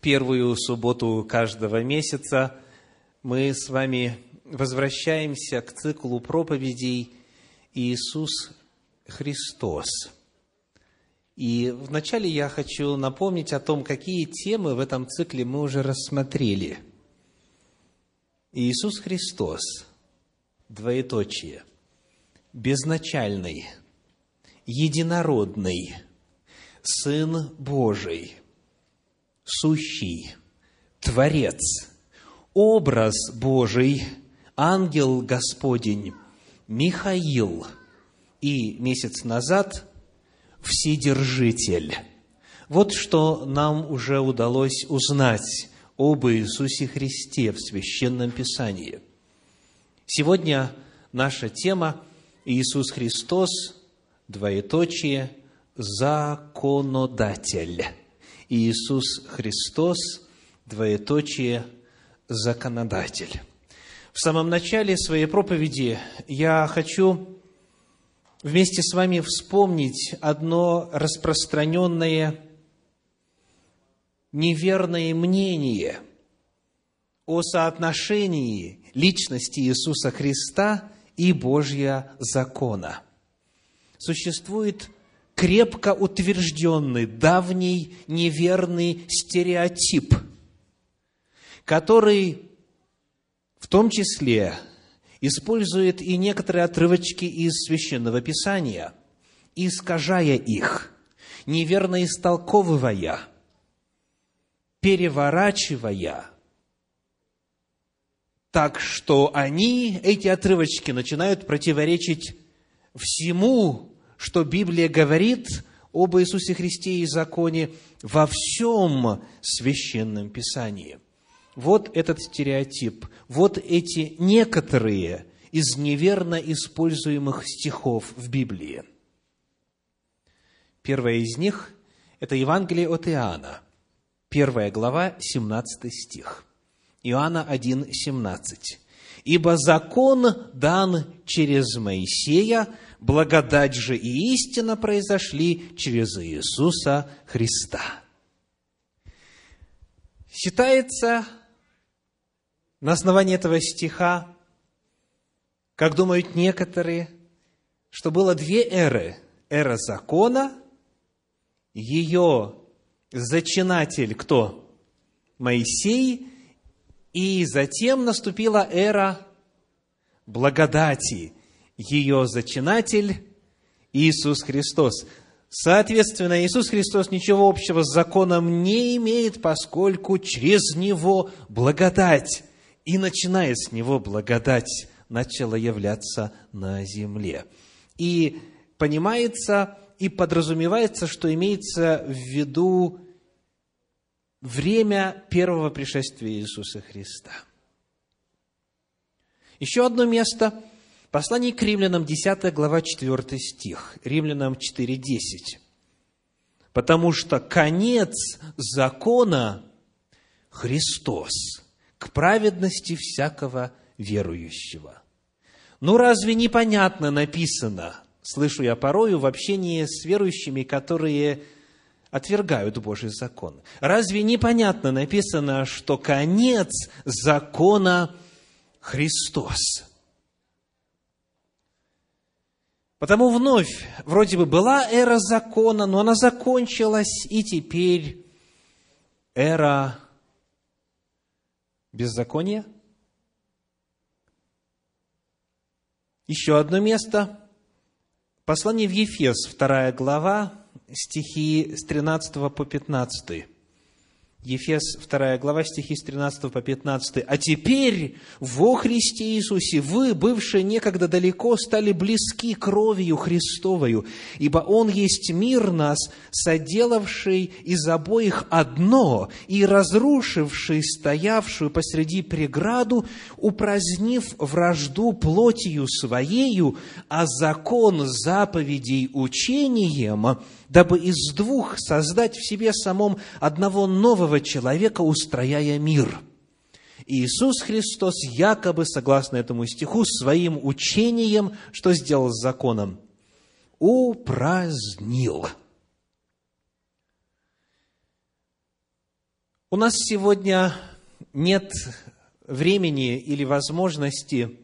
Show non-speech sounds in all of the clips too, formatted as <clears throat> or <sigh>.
первую субботу каждого месяца мы с вами возвращаемся к циклу проповедей «Иисус Христос». И вначале я хочу напомнить о том, какие темы в этом цикле мы уже рассмотрели. Иисус Христос, двоеточие, безначальный, единородный, Сын Божий – сущий, Творец, образ Божий, ангел Господень, Михаил и месяц назад Вседержитель. Вот что нам уже удалось узнать об Иисусе Христе в Священном Писании. Сегодня наша тема Иисус Христос, двоеточие, законодатель. Иисус Христос, двоеточие, законодатель. В самом начале своей проповеди я хочу вместе с вами вспомнить одно распространенное неверное мнение о соотношении личности Иисуса Христа и Божья закона. Существует крепко утвержденный, давний неверный стереотип, который в том числе использует и некоторые отрывочки из Священного Писания, искажая их, неверно истолковывая, переворачивая, так что они, эти отрывочки, начинают противоречить всему что Библия говорит об Иисусе Христе и законе во всем священном Писании. Вот этот стереотип, вот эти некоторые из неверно используемых стихов в Библии. Первое из них – это Евангелие от Иоанна, первая глава, 17 стих. Иоанна 1, 17. «Ибо закон дан через Моисея, благодать же и истина произошли через Иисуса Христа. Считается на основании этого стиха, как думают некоторые, что было две эры. Эра закона, ее зачинатель кто? Моисей, и затем наступила эра благодати, ее зачинатель Иисус Христос. Соответственно, Иисус Христос ничего общего с законом не имеет, поскольку через Него благодать, и начиная с Него благодать, начала являться на земле. И понимается и подразумевается, что имеется в виду время первого пришествия Иисуса Христа. Еще одно место – Послание к римлянам, 10 глава, 4 стих. Римлянам 4.10. Потому что конец закона – Христос, к праведности всякого верующего. Ну, разве непонятно написано, слышу я порою в общении с верующими, которые отвергают Божий закон. Разве непонятно написано, что конец закона – Христос? Потому вновь, вроде бы была эра закона, но она закончилась, и теперь эра беззакония. Еще одно место. Послание в Ефес, вторая глава, стихи с 13 по 15. Ефес 2 глава, стихи с 13 по 15. «А теперь во Христе Иисусе вы, бывшие некогда далеко, стали близки кровью Христовою, ибо Он есть мир нас, соделавший из обоих одно и разрушивший стоявшую посреди преграду, упразднив вражду плотью Своею, а закон заповедей учением – дабы из двух создать в себе самом одного нового человека, устрояя мир. Иисус Христос якобы, согласно этому стиху, своим учением, что сделал с законом? Упразднил. У нас сегодня нет времени или возможности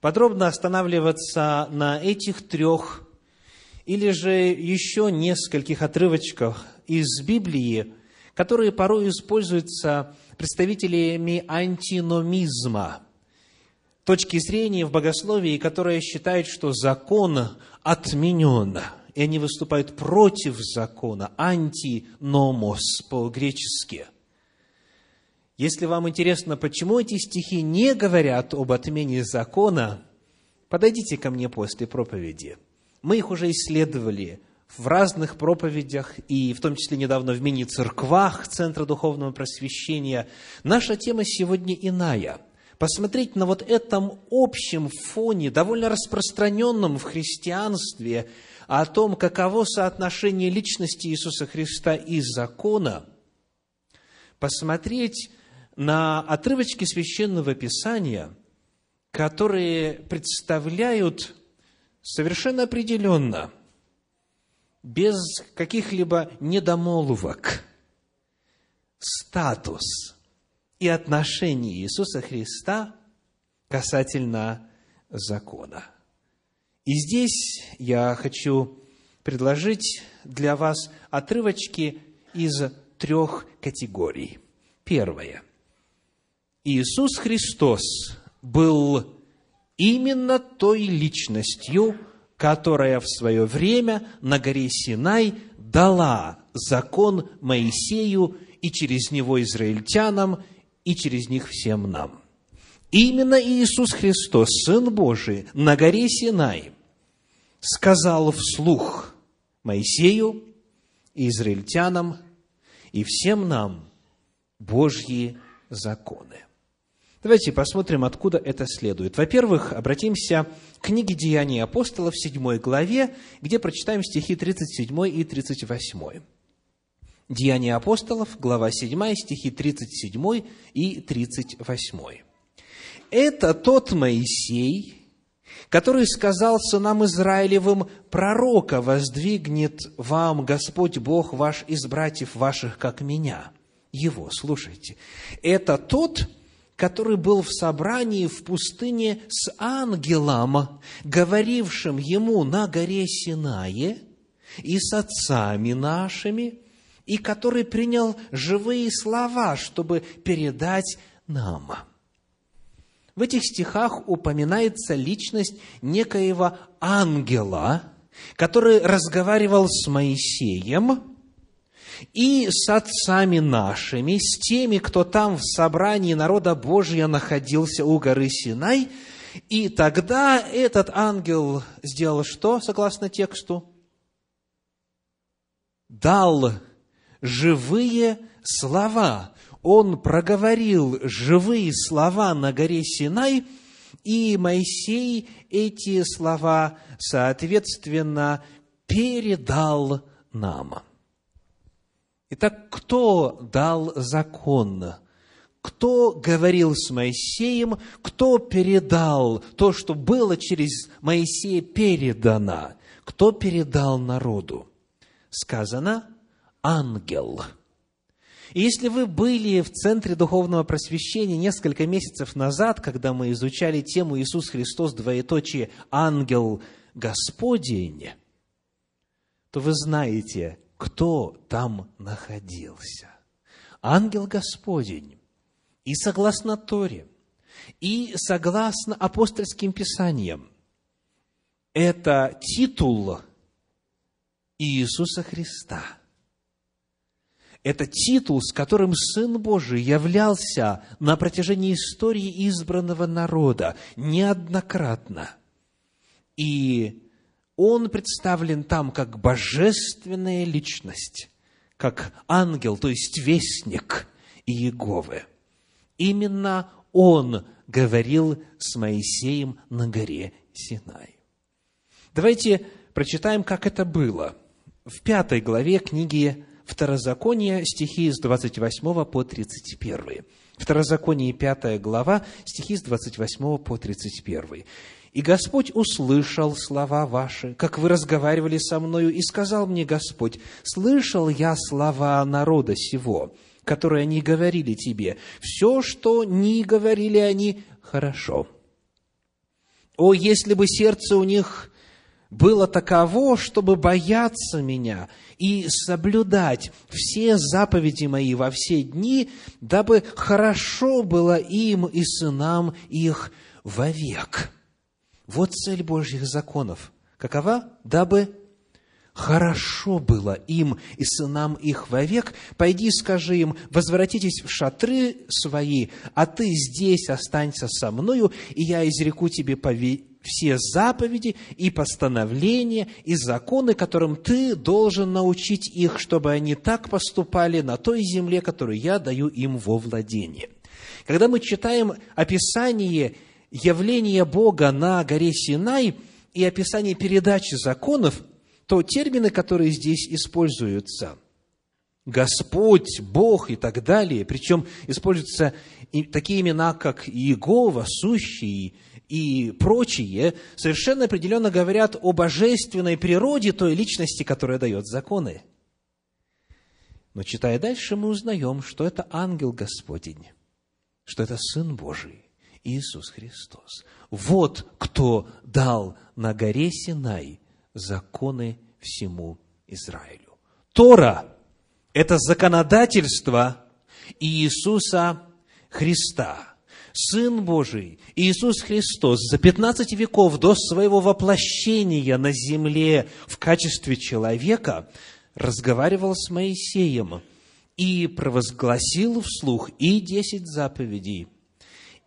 подробно останавливаться на этих трех или же еще нескольких отрывочках из Библии, которые порой используются представителями антиномизма, точки зрения в богословии, которая считает, что закон отменен, и они выступают против закона, антиномос по-гречески. Если вам интересно, почему эти стихи не говорят об отмене закона, подойдите ко мне после проповеди. Мы их уже исследовали в разных проповедях, и в том числе недавно в мини-церквах Центра Духовного Просвещения. Наша тема сегодня иная. Посмотреть на вот этом общем фоне, довольно распространенном в христианстве, о том, каково соотношение личности Иисуса Христа и закона, посмотреть на отрывочки Священного Писания, которые представляют совершенно определенно – без каких-либо недомолвок статус и отношение Иисуса Христа касательно закона. И здесь я хочу предложить для вас отрывочки из трех категорий. Первое. Иисус Христос был именно той личностью, которая в свое время на горе Синай дала закон Моисею и через него израильтянам, и через них всем нам. Именно Иисус Христос, Сын Божий, на горе Синай сказал вслух Моисею израильтянам и всем нам Божьи законы. Давайте посмотрим, откуда это следует. Во-первых, обратимся к книге «Деяния апостолов» в 7 главе, где прочитаем стихи 37 и 38. Деяния апостолов, глава 7, стихи 37 и 38. «Это тот Моисей, который сказал сынам Израилевым, пророка воздвигнет вам Господь Бог ваш из братьев ваших, как меня». Его, слушайте. Это тот, который был в собрании в пустыне с ангелом, говорившим ему на горе Синае и с отцами нашими, и который принял живые слова, чтобы передать нам. В этих стихах упоминается личность некоего ангела, который разговаривал с Моисеем – и с отцами нашими, с теми, кто там в собрании народа Божия находился у горы Синай. И тогда этот ангел сделал что, согласно тексту? Дал живые слова. Он проговорил живые слова на горе Синай, и Моисей эти слова, соответственно, передал нам. Итак, кто дал закон? Кто говорил с Моисеем? Кто передал то, что было через Моисея передано? Кто передал народу? Сказано «ангел». И если вы были в Центре Духовного Просвещения несколько месяцев назад, когда мы изучали тему Иисус Христос, двоеточие «ангел Господень», то вы знаете, кто там находился. Ангел Господень. И согласно Торе, и согласно апостольским писаниям, это титул Иисуса Христа. Это титул, с которым Сын Божий являлся на протяжении истории избранного народа неоднократно. И он представлен там как божественная личность, как ангел, то есть вестник Иеговы. Именно он говорил с Моисеем на горе Синай. Давайте прочитаем, как это было. В пятой главе книги Второзакония, стихи с 28 по 31. Второзаконие, пятая глава, стихи с 28 по 31. И Господь услышал слова ваши, как вы разговаривали со мною, и сказал мне Господь, слышал я слова народа сего, которые они говорили тебе. Все, что не говорили они, хорошо. О, если бы сердце у них было таково, чтобы бояться меня и соблюдать все заповеди мои во все дни, дабы хорошо было им и сынам их вовек. Вот цель Божьих законов. Какова? Дабы хорошо было им и сынам их вовек, пойди скажи им, возвратитесь в шатры свои, а ты здесь останься со мною, и я изреку тебе все заповеди и постановления и законы, которым ты должен научить их, чтобы они так поступали на той земле, которую я даю им во владение. Когда мы читаем описание явления Бога на горе Синай и описание передачи законов – то термины, которые здесь используются, Господь, Бог и так далее, причем используются такие имена, как Иегова, Сущий и прочие, совершенно определенно говорят о божественной природе той личности, которая дает законы. Но читая дальше, мы узнаем, что это ангел Господень, что это Сын Божий, Иисус Христос. Вот кто дал на горе Синай законы всему Израилю. Тора – это законодательство Иисуса Христа. Сын Божий, Иисус Христос, за 15 веков до своего воплощения на земле в качестве человека разговаривал с Моисеем и провозгласил вслух и десять заповедей,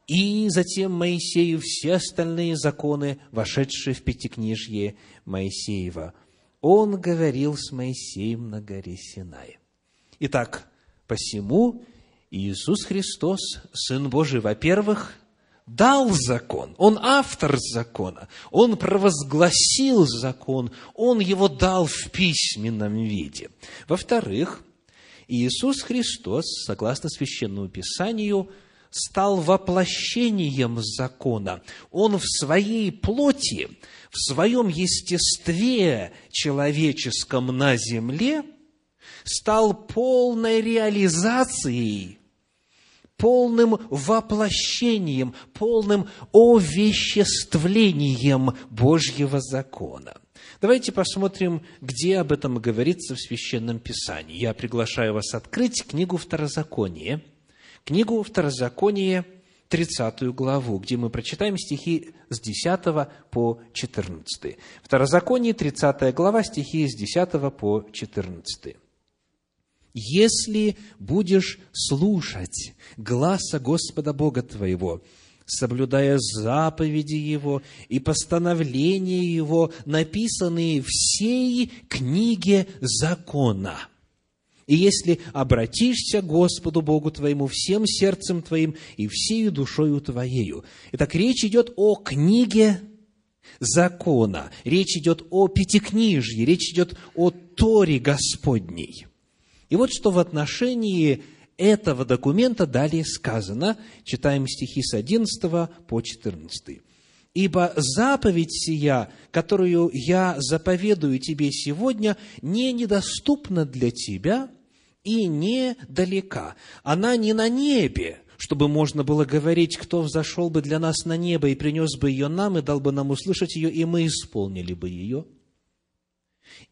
и затем Моисею все остальные законы, вошедшие в Пятикнижье Моисеева. Он говорил с Моисеем на горе Синай. Итак, посему Иисус Христос, Сын Божий, во-первых, дал закон, Он автор закона, Он провозгласил закон, Он его дал в письменном виде. Во-вторых, Иисус Христос, согласно Священному Писанию, стал воплощением закона. Он в своей плоти, в своем естестве человеческом на земле стал полной реализацией, полным воплощением, полным овеществлением Божьего закона. Давайте посмотрим, где об этом говорится в Священном Писании. Я приглашаю вас открыть книгу Второзакония – книгу Второзаконие, 30 главу, где мы прочитаем стихи с 10 по 14. Второзаконие, 30 глава, стихи с 10 по 14. «Если будешь слушать гласа Господа Бога твоего, соблюдая заповеди Его и постановления Его, написанные в сей книге закона, и если обратишься к Господу Богу твоему всем сердцем твоим и всею душою твоею. Итак, речь идет о книге закона, речь идет о пятикнижье, речь идет о Торе Господней. И вот что в отношении этого документа далее сказано, читаем стихи с 11 по 14. «Ибо заповедь сия, которую я заповедую тебе сегодня, не недоступна для тебя, и недалека. Она не на небе, чтобы можно было говорить, кто взошел бы для нас на небо и принес бы ее нам, и дал бы нам услышать ее, и мы исполнили бы ее.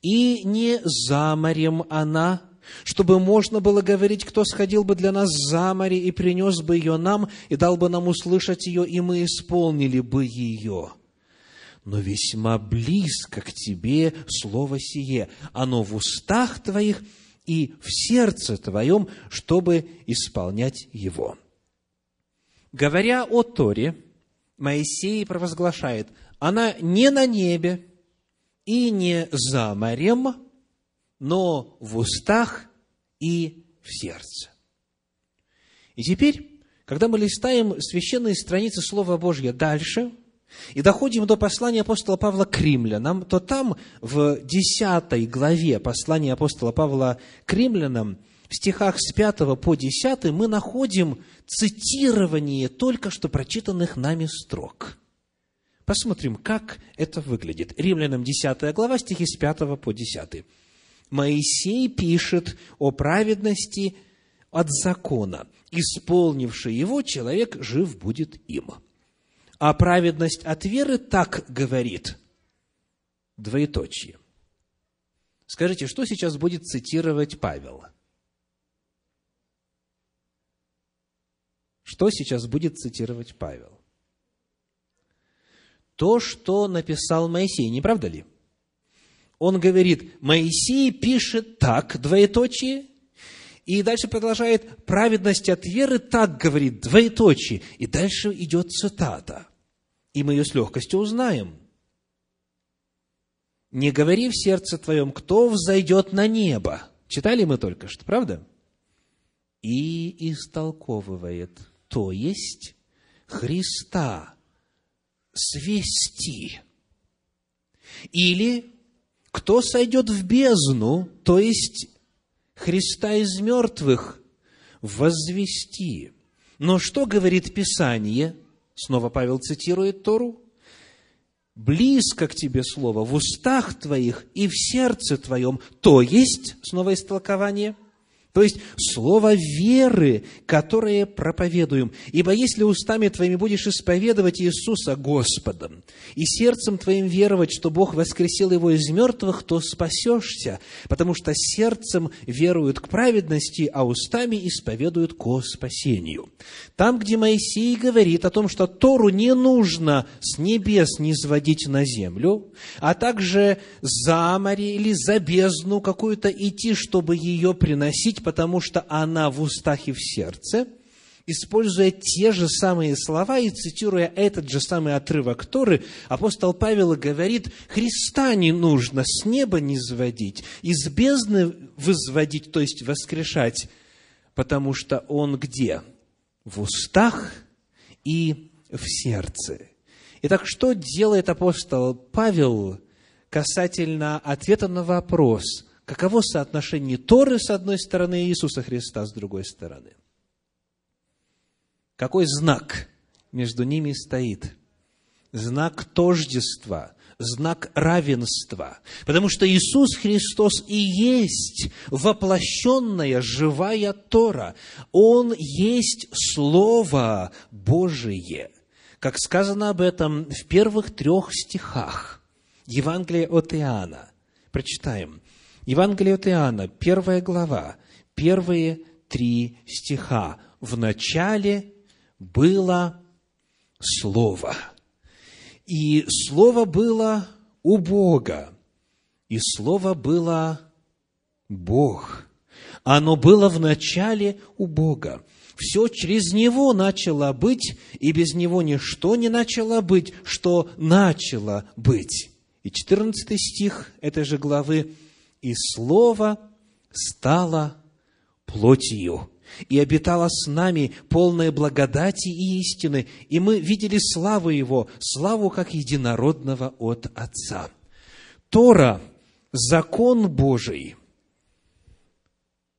И не за морем она, чтобы можно было говорить, кто сходил бы для нас за море и принес бы ее нам, и дал бы нам услышать ее, и мы исполнили бы ее. Но весьма близко к тебе слово сие, оно в устах твоих – и в сердце твоем, чтобы исполнять его». Говоря о Торе, Моисей провозглашает, она не на небе и не за морем, но в устах и в сердце. И теперь, когда мы листаем священные страницы Слова Божьего дальше – и доходим до послания апостола Павла к римлянам, то там в 10 главе послания апостола Павла к римлянам, в стихах с 5 по 10 мы находим цитирование только что прочитанных нами строк. Посмотрим, как это выглядит. Римлянам 10 глава, стихи с 5 по 10. Моисей пишет о праведности от закона. Исполнивший его, человек жив будет им. А праведность от веры так говорит. Двоеточие. Скажите, что сейчас будет цитировать Павел? Что сейчас будет цитировать Павел? То, что написал Моисей, не правда ли? Он говорит, Моисей пишет так, двоеточие, и дальше продолжает, праведность от веры так говорит, двоеточие. И дальше идет цитата. И мы ее с легкостью узнаем. «Не говори в сердце твоем, кто взойдет на небо». Читали мы только что, правда? И истолковывает, то есть Христа свести. Или кто сойдет в бездну, то есть Христа из мертвых возвести. Но что говорит Писание? Снова Павел цитирует Тору. «Близко к тебе слово в устах твоих и в сердце твоем». То есть, снова истолкование – то есть слово веры, которое проповедуем. Ибо если устами твоими будешь исповедовать Иисуса Господом, и сердцем твоим веровать, что Бог воскресил его из мертвых, то спасешься, потому что сердцем веруют к праведности, а устами исповедуют ко спасению. Там, где Моисей говорит о том, что Тору не нужно с небес низводить на землю, а также за море или за бездну какую-то идти, чтобы ее приносить, потому что она в устах и в сердце, используя те же самые слова и цитируя этот же самый отрывок Торы, апостол Павел говорит, Христа не нужно с неба не сводить, из бездны возводить, то есть воскрешать, потому что Он где? В устах и в сердце. Итак, что делает апостол Павел касательно ответа на вопрос, каково соотношение Торы с одной стороны и Иисуса Христа с другой стороны. Какой знак между ними стоит? Знак тождества, знак равенства. Потому что Иисус Христос и есть воплощенная живая Тора. Он есть Слово Божие. Как сказано об этом в первых трех стихах Евангелия от Иоанна. Прочитаем. Евангелие от Иоанна, первая глава, первые три стиха. В начале было Слово. И Слово было у Бога. И Слово было Бог. Оно было в начале у Бога. Все через Него начало быть, и без Него ничто не начало быть, что начало быть. И 14 стих этой же главы и Слово стало плотью и обитало с нами полное благодати и истины, и мы видели славу Его, славу как единородного от Отца. Тора – закон Божий,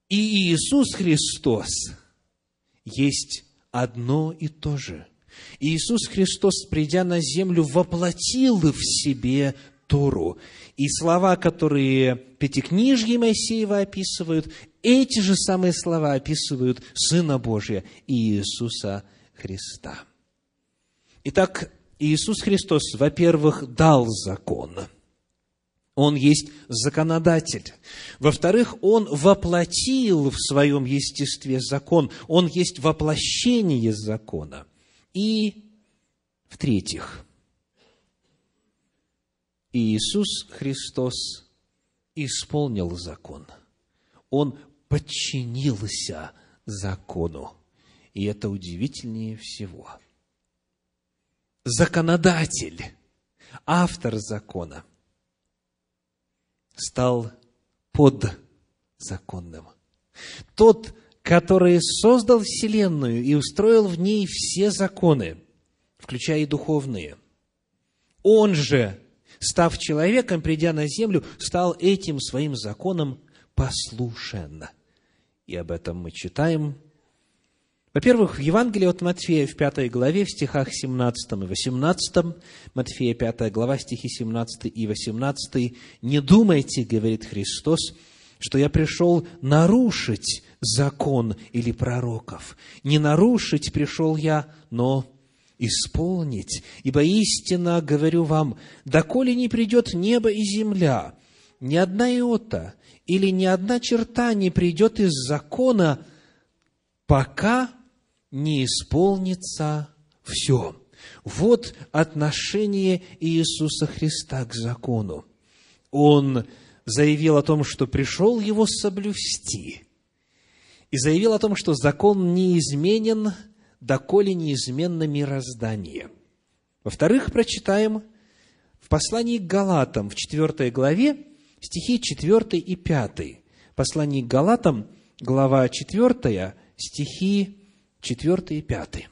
и Иисус Христос есть одно и то же. Иисус Христос, придя на землю, воплотил в себе Тору. И слова, которые Пятикнижье Моисеева описывают, эти же самые слова описывают Сына Божия Иисуса Христа. Итак, Иисус Христос, во-первых, дал закон. Он есть законодатель. Во-вторых, Он воплотил в своем естестве закон. Он есть воплощение закона. И, в-третьих, Иисус Христос исполнил закон. Он подчинился закону. И это удивительнее всего. Законодатель, автор закона, стал подзаконным. Тот, который создал Вселенную и устроил в ней все законы, включая и духовные, он же став человеком, придя на землю, стал этим своим законом послушен. И об этом мы читаем. Во-первых, в Евангелии от Матфея в пятой главе, в стихах 17 и 18, Матфея 5 глава, стихи 17 и 18, «Не думайте, — говорит Христос, — что я пришел нарушить закон или пророков. Не нарушить пришел я, но исполнить. Ибо истинно говорю вам, доколе не придет небо и земля, ни одна иота или ни одна черта не придет из закона, пока не исполнится все. Вот отношение Иисуса Христа к закону. Он заявил о том, что пришел его соблюсти, и заявил о том, что закон неизменен, доколе неизменно мироздание. Во-вторых, прочитаем в послании к Галатам, в 4 главе, стихи 4 и 5. Послание к Галатам, глава 4, стихи 4 и 5.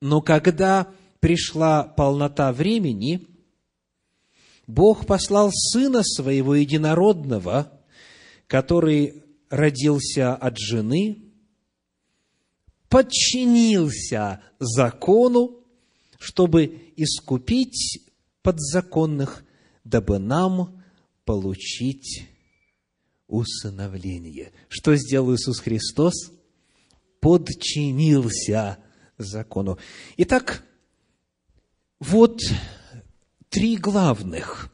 Но когда пришла полнота времени, Бог послал Сына Своего Единородного, который родился от жены, подчинился закону, чтобы искупить подзаконных, дабы нам получить усыновление. Что сделал Иисус Христос? Подчинился закону. Итак, вот три главных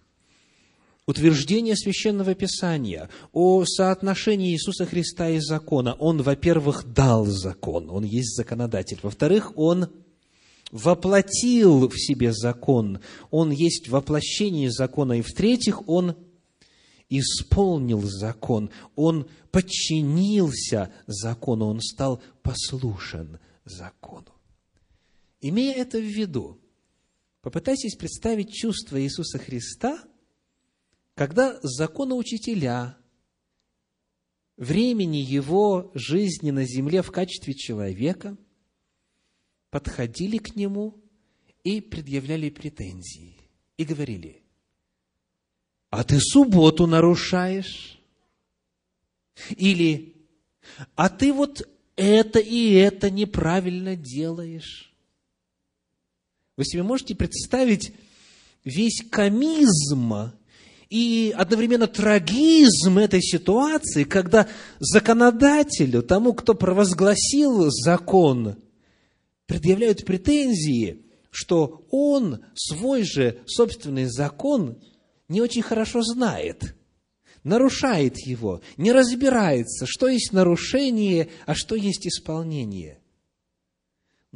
утверждения Священного Писания о соотношении Иисуса Христа и закона. Он, во-первых, дал закон, он есть законодатель. Во-вторых, он воплотил в себе закон, он есть воплощение закона. И в-третьих, он исполнил закон, он подчинился закону, он стал послушен закону. Имея это в виду, попытайтесь представить чувство Иисуса Христа, когда законоучителя времени его жизни на земле в качестве человека подходили к нему и предъявляли претензии, и говорили, а ты субботу нарушаешь? Или, а ты вот это и это неправильно делаешь? Вы себе можете представить весь комизм и одновременно трагизм этой ситуации, когда законодателю, тому, кто провозгласил закон, предъявляют претензии, что он свой же собственный закон не очень хорошо знает, нарушает его, не разбирается, что есть нарушение, а что есть исполнение –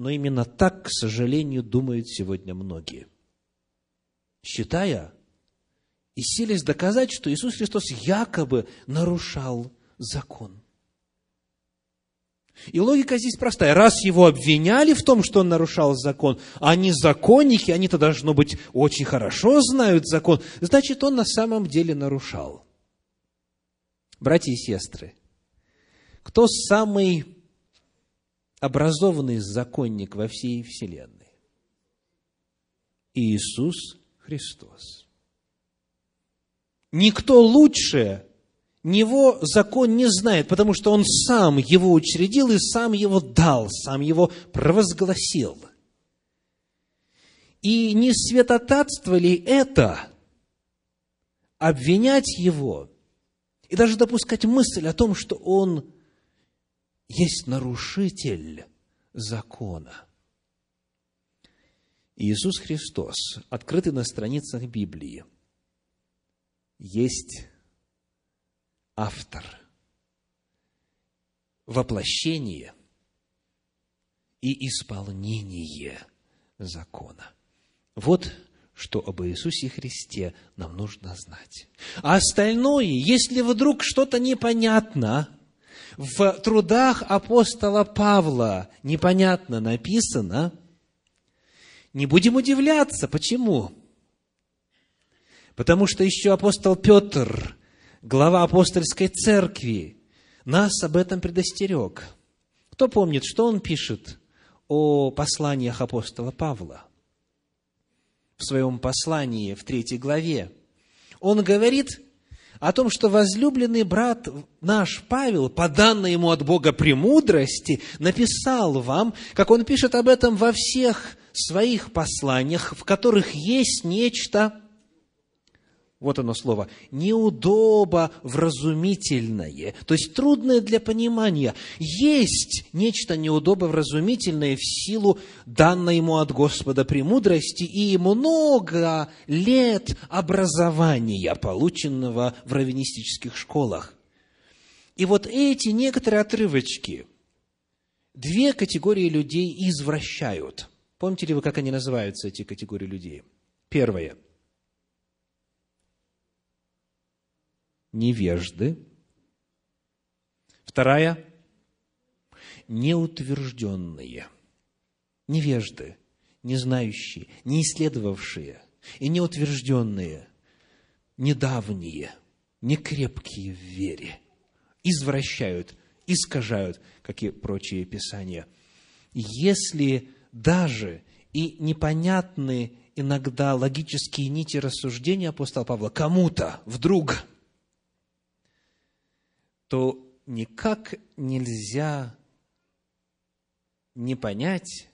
но именно так, к сожалению, думают сегодня многие. Считая и силясь доказать, что Иисус Христос якобы нарушал закон. И логика здесь простая. Раз его обвиняли в том, что он нарушал закон, а они законники, они-то, должно быть, очень хорошо знают закон, значит, он на самом деле нарушал. Братья и сестры, кто самый образованный законник во всей Вселенной. Иисус Христос. Никто лучше него закон не знает, потому что он сам его учредил и сам его дал, сам его провозгласил. И не святотатство ли это обвинять его и даже допускать мысль о том, что он есть нарушитель закона. Иисус Христос, открытый на страницах Библии, есть автор, воплощение и исполнение закона. Вот что об Иисусе Христе нам нужно знать. А остальное, если вдруг что-то непонятно, в трудах апостола Павла непонятно написано, не будем удивляться. Почему? Потому что еще апостол Петр, глава апостольской церкви, нас об этом предостерег. Кто помнит, что он пишет о посланиях апостола Павла? В своем послании в третьей главе. Он говорит, о том, что возлюбленный брат наш Павел, по данной ему от Бога премудрости, написал вам, как он пишет об этом во всех своих посланиях, в которых есть нечто вот оно слово, неудобо вразумительное, то есть трудное для понимания. Есть нечто неудобо вразумительное в силу данной ему от Господа премудрости и много лет образования, полученного в раввинистических школах. И вот эти некоторые отрывочки две категории людей извращают. Помните ли вы, как они называются, эти категории людей? Первое – невежды. Вторая – неутвержденные. Невежды, не знающие, не исследовавшие и неутвержденные, недавние, некрепкие в вере, извращают, искажают, как и прочие писания. Если даже и непонятны иногда логические нити рассуждения апостола Павла кому-то вдруг – то никак нельзя не понять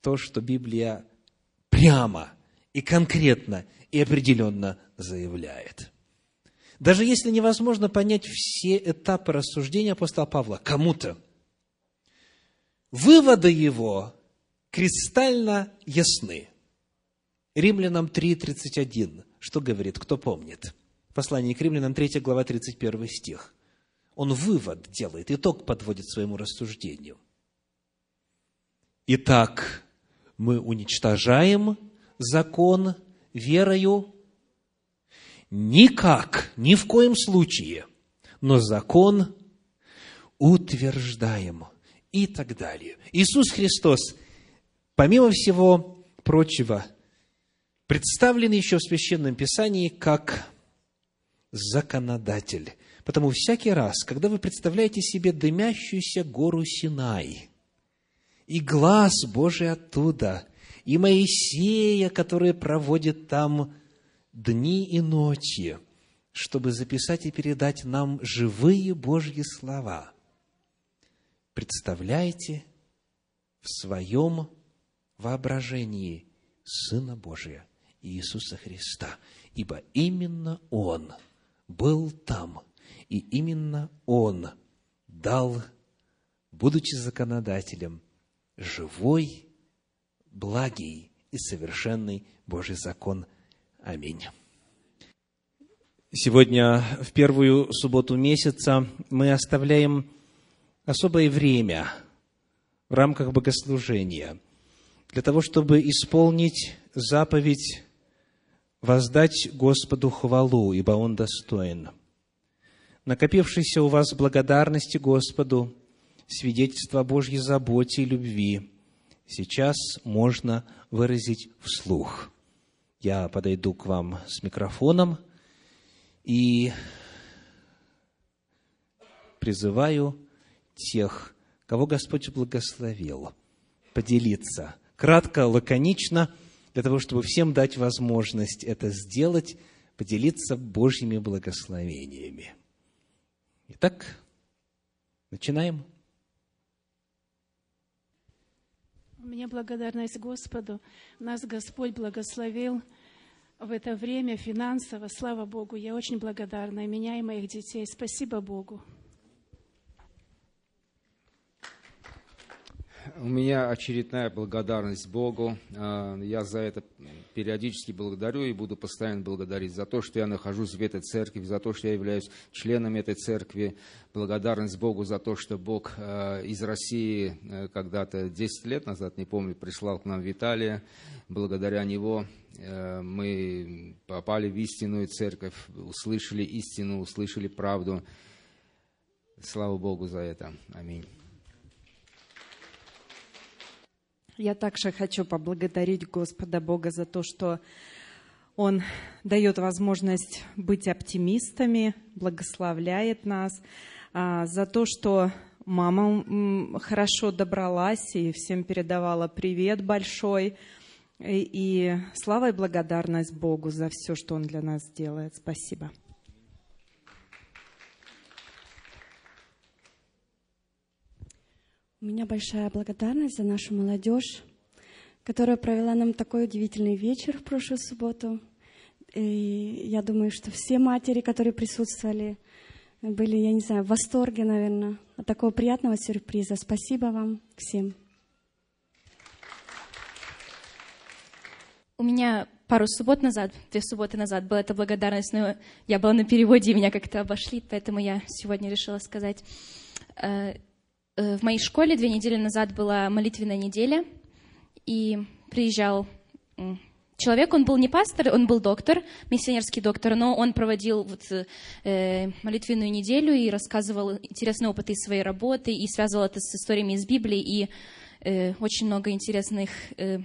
то, что Библия прямо и конкретно и определенно заявляет. Даже если невозможно понять все этапы рассуждения апостола Павла кому-то, выводы его кристально ясны. Римлянам 3.31. Что говорит, кто помнит? Послание к римлянам, 3 глава, 31 стих. Он вывод делает, итог подводит своему рассуждению. Итак, мы уничтожаем закон верою? Никак, ни в коем случае. Но закон утверждаем и так далее. Иисус Христос, помимо всего прочего, представлен еще в Священном Писании как законодатель. Потому всякий раз, когда вы представляете себе дымящуюся гору Синай, и глаз Божий оттуда, и Моисея, который проводит там дни и ночи, чтобы записать и передать нам живые Божьи слова. Представляете в своем воображении Сына Божия, Иисуса Христа, ибо именно Он – был там, и именно Он дал, будучи законодателем, живой, благий и совершенный Божий закон. Аминь. Сегодня, в первую субботу месяца, мы оставляем особое время в рамках богослужения для того, чтобы исполнить заповедь воздать Господу хвалу, ибо Он достоин. Накопившейся у вас благодарности Господу, свидетельство Божьей заботе и любви, сейчас можно выразить вслух. Я подойду к вам с микрофоном и призываю тех, кого Господь благословил, поделиться кратко, лаконично – для того, чтобы всем дать возможность это сделать, поделиться Божьими благословениями. Итак, начинаем. У меня благодарность Господу. Нас Господь благословил в это время финансово. Слава Богу, я очень благодарна. Меня, и моих детей. Спасибо Богу. У меня очередная благодарность Богу. А, я за это периодически благодарю и буду постоянно благодарить за то, что я нахожусь в этой церкви, за то, что я являюсь членом этой церкви. Благодарность Богу за то, что Бог а, из России э, когда-то 10 лет назад, не помню, прислал к нам Виталия. Благодаря него э, мы попали в истинную церковь, услышали истину, услышали правду. Слава Богу за это. Аминь. Я также хочу поблагодарить Господа Бога за то, что Он дает возможность быть оптимистами, благословляет нас, а, за то, что мама хорошо добралась и всем передавала привет большой. И слава и благодарность Богу за все, что Он для нас делает. Спасибо. У меня большая благодарность за нашу молодежь, которая провела нам такой удивительный вечер в прошлую субботу. И я думаю, что все матери, которые присутствовали, были, я не знаю, в восторге, наверное, от такого приятного сюрприза. Спасибо вам всем. У меня пару суббот назад, две субботы назад была эта благодарность, но я была на переводе, и меня как-то обошли, поэтому я сегодня решила сказать. Э, в моей школе две недели назад была молитвенная неделя, и приезжал человек, он был не пастор, он был доктор, миссионерский доктор, но он проводил вот, э, молитвенную неделю и рассказывал интересные опыты из своей работы, и связывал это с историями из Библии, и э, очень много интересных э,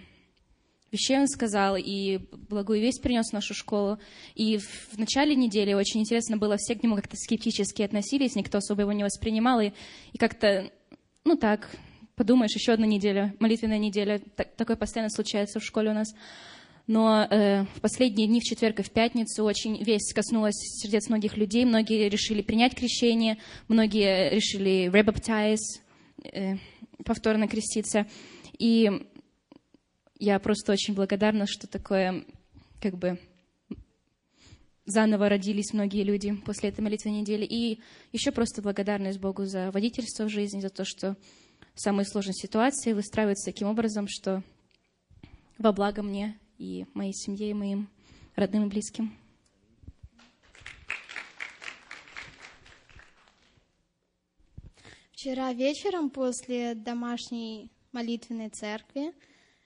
вещей он сказал, и благую весть принес в нашу школу. И в начале недели очень интересно было, все к нему как-то скептически относились, никто особо его не воспринимал, и, и как-то, ну так, подумаешь, еще одна неделя, молитвенная неделя, так, такое постоянно случается в школе у нас. Но э, в последние дни, в четверг и в пятницу, очень весть коснулась сердец многих людей. Многие решили принять крещение, многие решили rebaptize, э, повторно креститься. И я просто очень благодарна, что такое, как бы, заново родились многие люди после этой молитвенной недели. И еще просто благодарность Богу за водительство в жизни, за то, что самые сложные ситуации выстраиваются таким образом, что во благо мне и моей семье, и моим родным и близким. Вчера вечером после домашней молитвенной церкви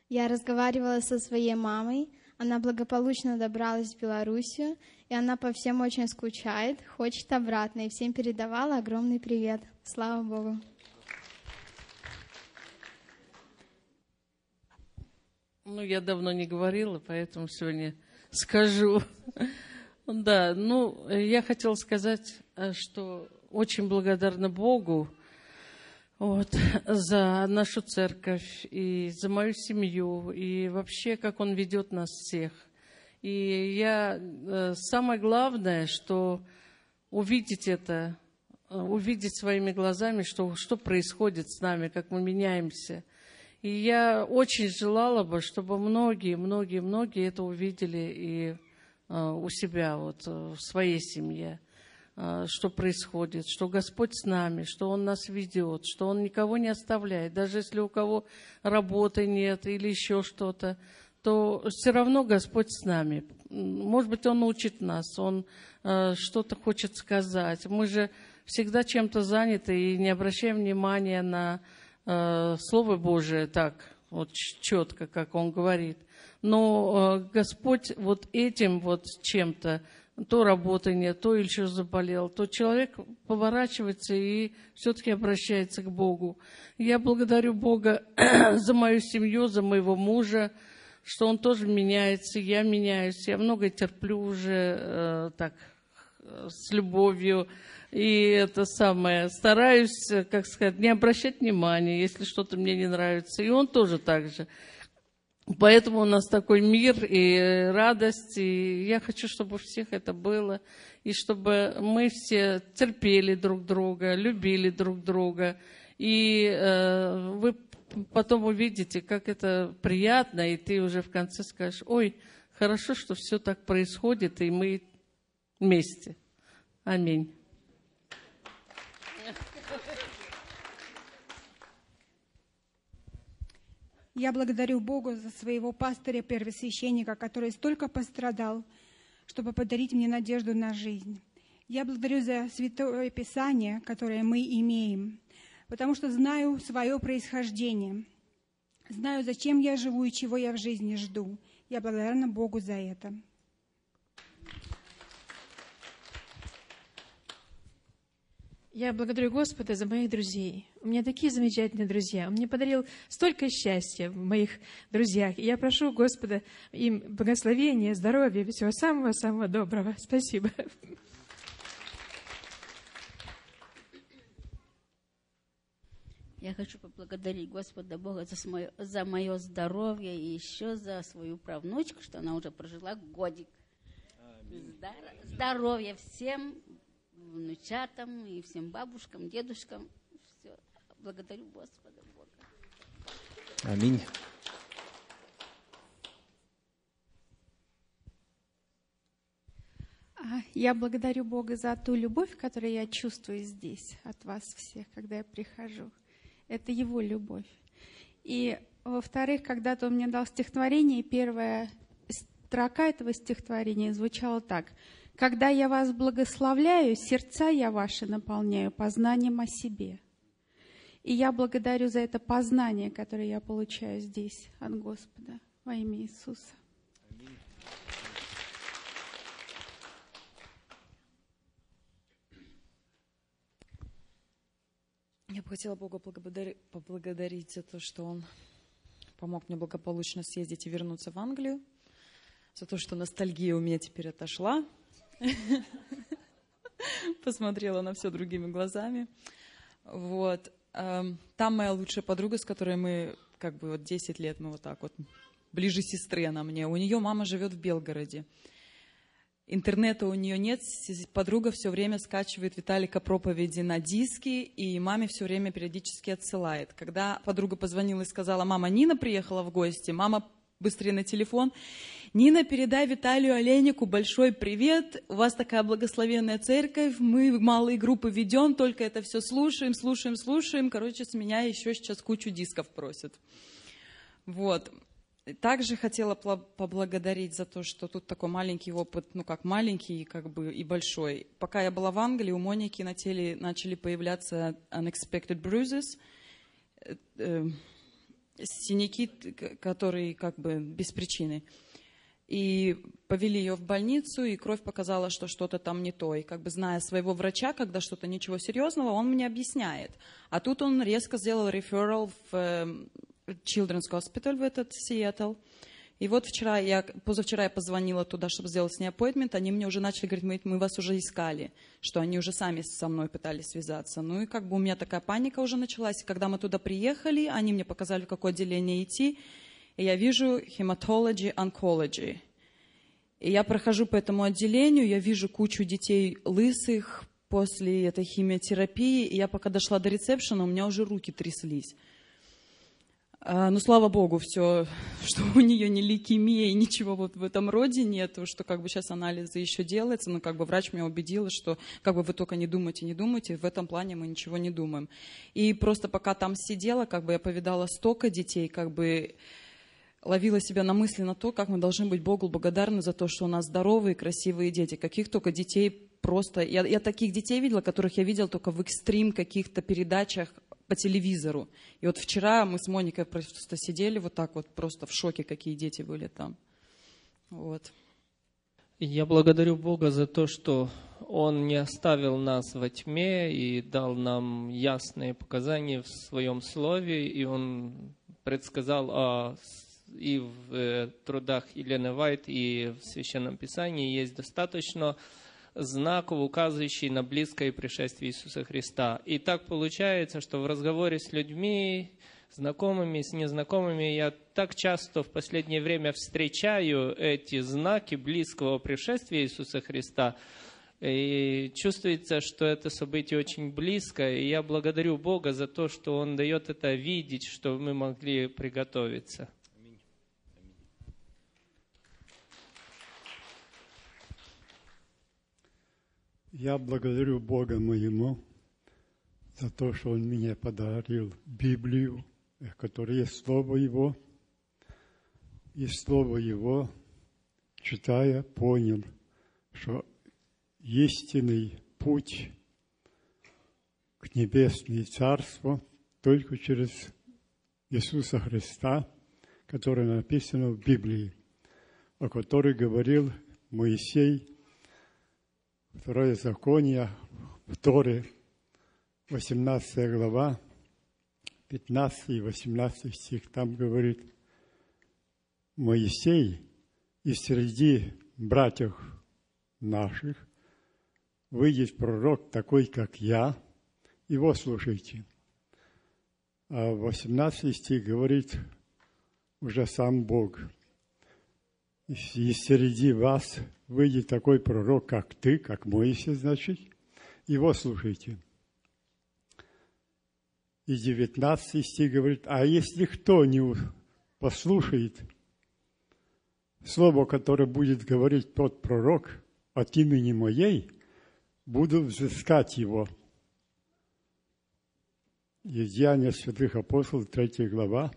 я разговаривала со своей мамой. Она благополучно добралась в Белоруссию, и она по всем очень скучает, хочет обратно, и всем передавала огромный привет. Слава Богу. Ну, я давно не говорила, поэтому сегодня скажу. <laughs> Да, ну, я хотела сказать, э, что очень благодарна Богу вот, за нашу церковь и за мою семью, и вообще, как Он ведет нас всех. И я, э, самое главное, что увидеть это, э, увидеть своими глазами, что, что происходит с нами, как мы меняемся. И я очень желала бы, чтобы многие, многие, многие это увидели и э, у себя, вот, в своей семье. Что происходит, что Господь с нами, что Он нас ведет, что Он никого не оставляет. Даже если у кого работы нет или еще что-то, то все равно Господь с нами. Может быть, Он учит нас, Он э, что-то хочет сказать. Мы же всегда чем-то заняты и не обращаем внимания на э, Слово Божие так вот четко, как Он говорит. Но э, Господь вот этим вот чем-то то работы нет, то еще заболел, то человек поворачивается и все-таки обращается к Богу. Я благодарю Бога <clears throat> за мою семью, за моего мужа, что он тоже меняется, я меняюсь, я много терплю уже э, так с любовью. И это самое, стараюсь, как сказать, не обращать внимания, если что-то мне не нравится. И он тоже так же. Поэтому у нас такой мир и радость, и я хочу, чтобы у всех это было, и чтобы мы все терпели друг друга, любили друг друга, и э, вы потом увидите, как это приятно, и ты уже в конце скажешь, ой, хорошо, что все так происходит, и мы вместе. Аминь. Я благодарю Богу за своего пастыря, первосвященника, который столько пострадал, чтобы подарить мне надежду на жизнь. Я благодарю за Святое Писание, которое мы имеем, потому что знаю свое происхождение, знаю, зачем я живу и чего я в жизни жду. Я благодарна Богу за это. Я благодарю Господа за моих друзей. У меня такие замечательные друзья. Он мне подарил столько счастья в моих друзьях. И я прошу Господа им благословения, здоровья, всего самого-самого доброго. Спасибо. Я хочу поблагодарить Господа Бога за мое, за мое здоровье и еще за свою правнучку, что она уже прожила годик. Здоровья всем, внучатам и всем бабушкам, дедушкам. Все. Благодарю Господа Бога. Аминь. Я благодарю Бога за ту любовь, которую я чувствую здесь от вас всех, когда я прихожу. Это Его любовь. И, во-вторых, когда-то Он мне дал стихотворение, и первая строка этого стихотворения звучала так. «Когда я вас благословляю, сердца я ваши наполняю познанием о себе». И я благодарю за это познание, которое я получаю здесь от Господа во имя Иисуса. Я бы хотела Бога поблагодарить, за то, что Он помог мне благополучно съездить и вернуться в Англию, за то, что ностальгия у меня теперь отошла. <laughs> Посмотрела на все другими глазами. Вот. Эм, там моя лучшая подруга, с которой мы как бы вот 10 лет, мы вот так вот, ближе сестры она мне. У нее мама живет в Белгороде. Интернета у нее нет, подруга все время скачивает Виталика проповеди на диски, и маме все время периодически отсылает. Когда подруга позвонила и сказала, мама, Нина приехала в гости, мама быстрее на телефон, Нина, передай Виталию Олейнику большой привет, у вас такая благословенная церковь, мы малые группы ведем, только это все слушаем, слушаем, слушаем, короче, с меня еще сейчас кучу дисков просят. Вот. Также хотела поблагодарить за то, что тут такой маленький опыт, ну как маленький как бы и большой. Пока я была в Англии, у Моники на теле начали появляться unexpected bruises, э, э, синяки, которые как бы без причины. И повели ее в больницу, и кровь показала, что что-то там не то. И как бы зная своего врача, когда что-то ничего серьезного, он мне объясняет. А тут он резко сделал реферал в эм, Children's Hospital в этот Сиэтл. И вот вчера я, позавчера я позвонила туда, чтобы сделать с ней appointment, они мне уже начали говорить, мы, мы вас уже искали, что они уже сами со мной пытались связаться. Ну и как бы у меня такая паника уже началась. Когда мы туда приехали, они мне показали, в какое отделение идти, и я вижу hematology, oncology. И я прохожу по этому отделению, я вижу кучу детей лысых после этой химиотерапии, и я пока дошла до ресепшена, у меня уже руки тряслись. А, ну, слава богу, все, <laughs> что у нее не лейкемия и ничего вот в этом роде нету, что как бы сейчас анализы еще делаются, но как бы врач меня убедил, что как бы вы только не думайте, не думайте, в этом плане мы ничего не думаем. И просто пока там сидела, как бы я повидала столько детей, как бы ловила себя на мысли на то, как мы должны быть Богу благодарны за то, что у нас здоровые, красивые дети. Каких только детей просто... Я, я таких детей видела, которых я видела только в экстрим каких-то передачах по телевизору. И вот вчера мы с Моникой просто сидели вот так вот, просто в шоке, какие дети были там. Вот. Я благодарю Бога за то, что Он не оставил нас во тьме и дал нам ясные показания в Своем Слове, и Он предсказал о и в э, трудах Елены Вайт, и в Священном Писании есть достаточно знаков, указывающих на близкое пришествие Иисуса Христа. И так получается, что в разговоре с людьми, знакомыми, с незнакомыми, я так часто в последнее время встречаю эти знаки близкого пришествия Иисуса Христа, и чувствуется, что это событие очень близко, и я благодарю Бога за то, что Он дает это видеть, чтобы мы могли приготовиться. Я благодарю Бога моему за то, что Он мне подарил Библию, которая есть Слово Его. И Слово Его, читая, понял, что истинный путь к небесному царству только через Иисуса Христа, который написано в Библии, о которой говорил Моисей Второе законие, Второе, 18 глава, 15 и 18 стих, там говорит, Моисей из среди братьев наших выйдет пророк такой, как я, его слушайте. А 18 стих говорит уже сам Бог. И среди вас выйдет такой пророк, как ты, как Моисей, значит, его слушайте. И 19 стих говорит, а если кто не послушает слово, которое будет говорить тот пророк, от имени моей, буду взыскать его. Деяния святых апостолов, 3 глава,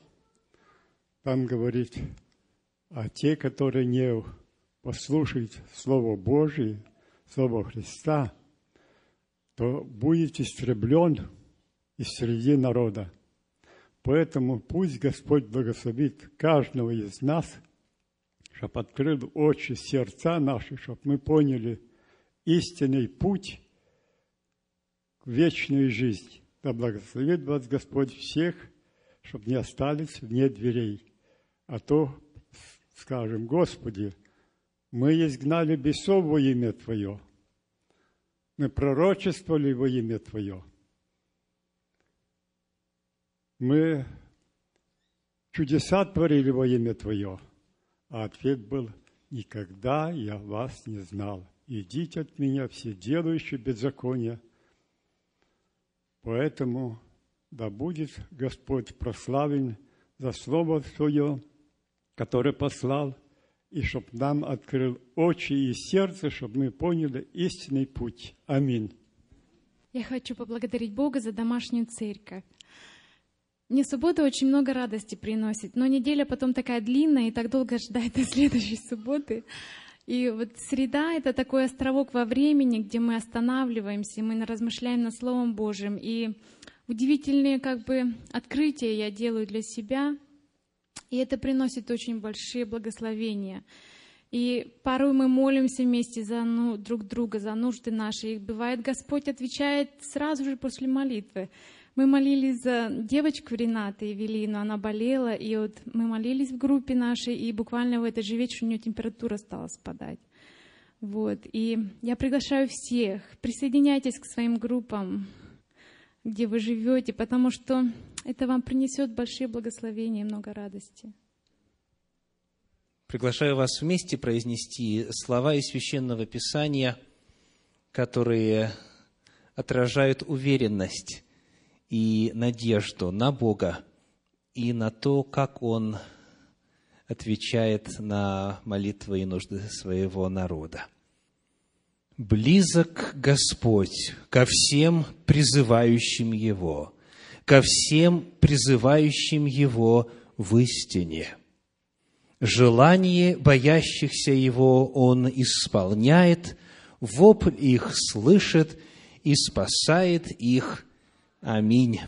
там говорит, а те, которые не послушают Слово Божие, Слово Христа, то будет истреблен из среди народа. Поэтому пусть Господь благословит каждого из нас, чтобы открыл очи, сердца наши, чтобы мы поняли истинный путь к вечной жизни. Да благословит вас Господь всех, чтобы не остались вне дверей. А то скажем, Господи, мы изгнали бесов во имя Твое, мы пророчествовали во имя Твое, мы чудеса творили во имя Твое, а ответ был, никогда я вас не знал. Идите от меня, все делающие беззаконие. Поэтому да будет Господь прославлен за Слово Свое, которое послал, и чтобы нам открыл очи и сердце, чтобы мы поняли истинный путь. Аминь. Я хочу поблагодарить Бога за домашнюю церковь. Мне суббота очень много радости приносит, но неделя потом такая длинная, и так долго ждать до следующей субботы. И вот среда — это такой островок во времени, где мы останавливаемся, мы размышляем над Словом Божьим. И удивительные как бы открытия я делаю для себя, и это приносит очень большие благословения. И порой мы молимся вместе за ну, друг друга, за нужды наши. И бывает, Господь отвечает сразу же после молитвы. Мы молились за девочку Ренаты Евелину, она болела, и вот мы молились в группе нашей, и буквально в этот же вечер у нее температура стала спадать. Вот. И я приглашаю всех, присоединяйтесь к своим группам, где вы живете, потому что это вам принесет большие благословения и много радости. Приглашаю вас вместе произнести слова из Священного Писания, которые отражают уверенность и надежду на Бога и на то, как Он отвечает на молитвы и нужды своего народа. Близок Господь ко всем призывающим Его, ко всем призывающим Его в истине. Желание боящихся Его Он исполняет, вопль их слышит и спасает их Аминь.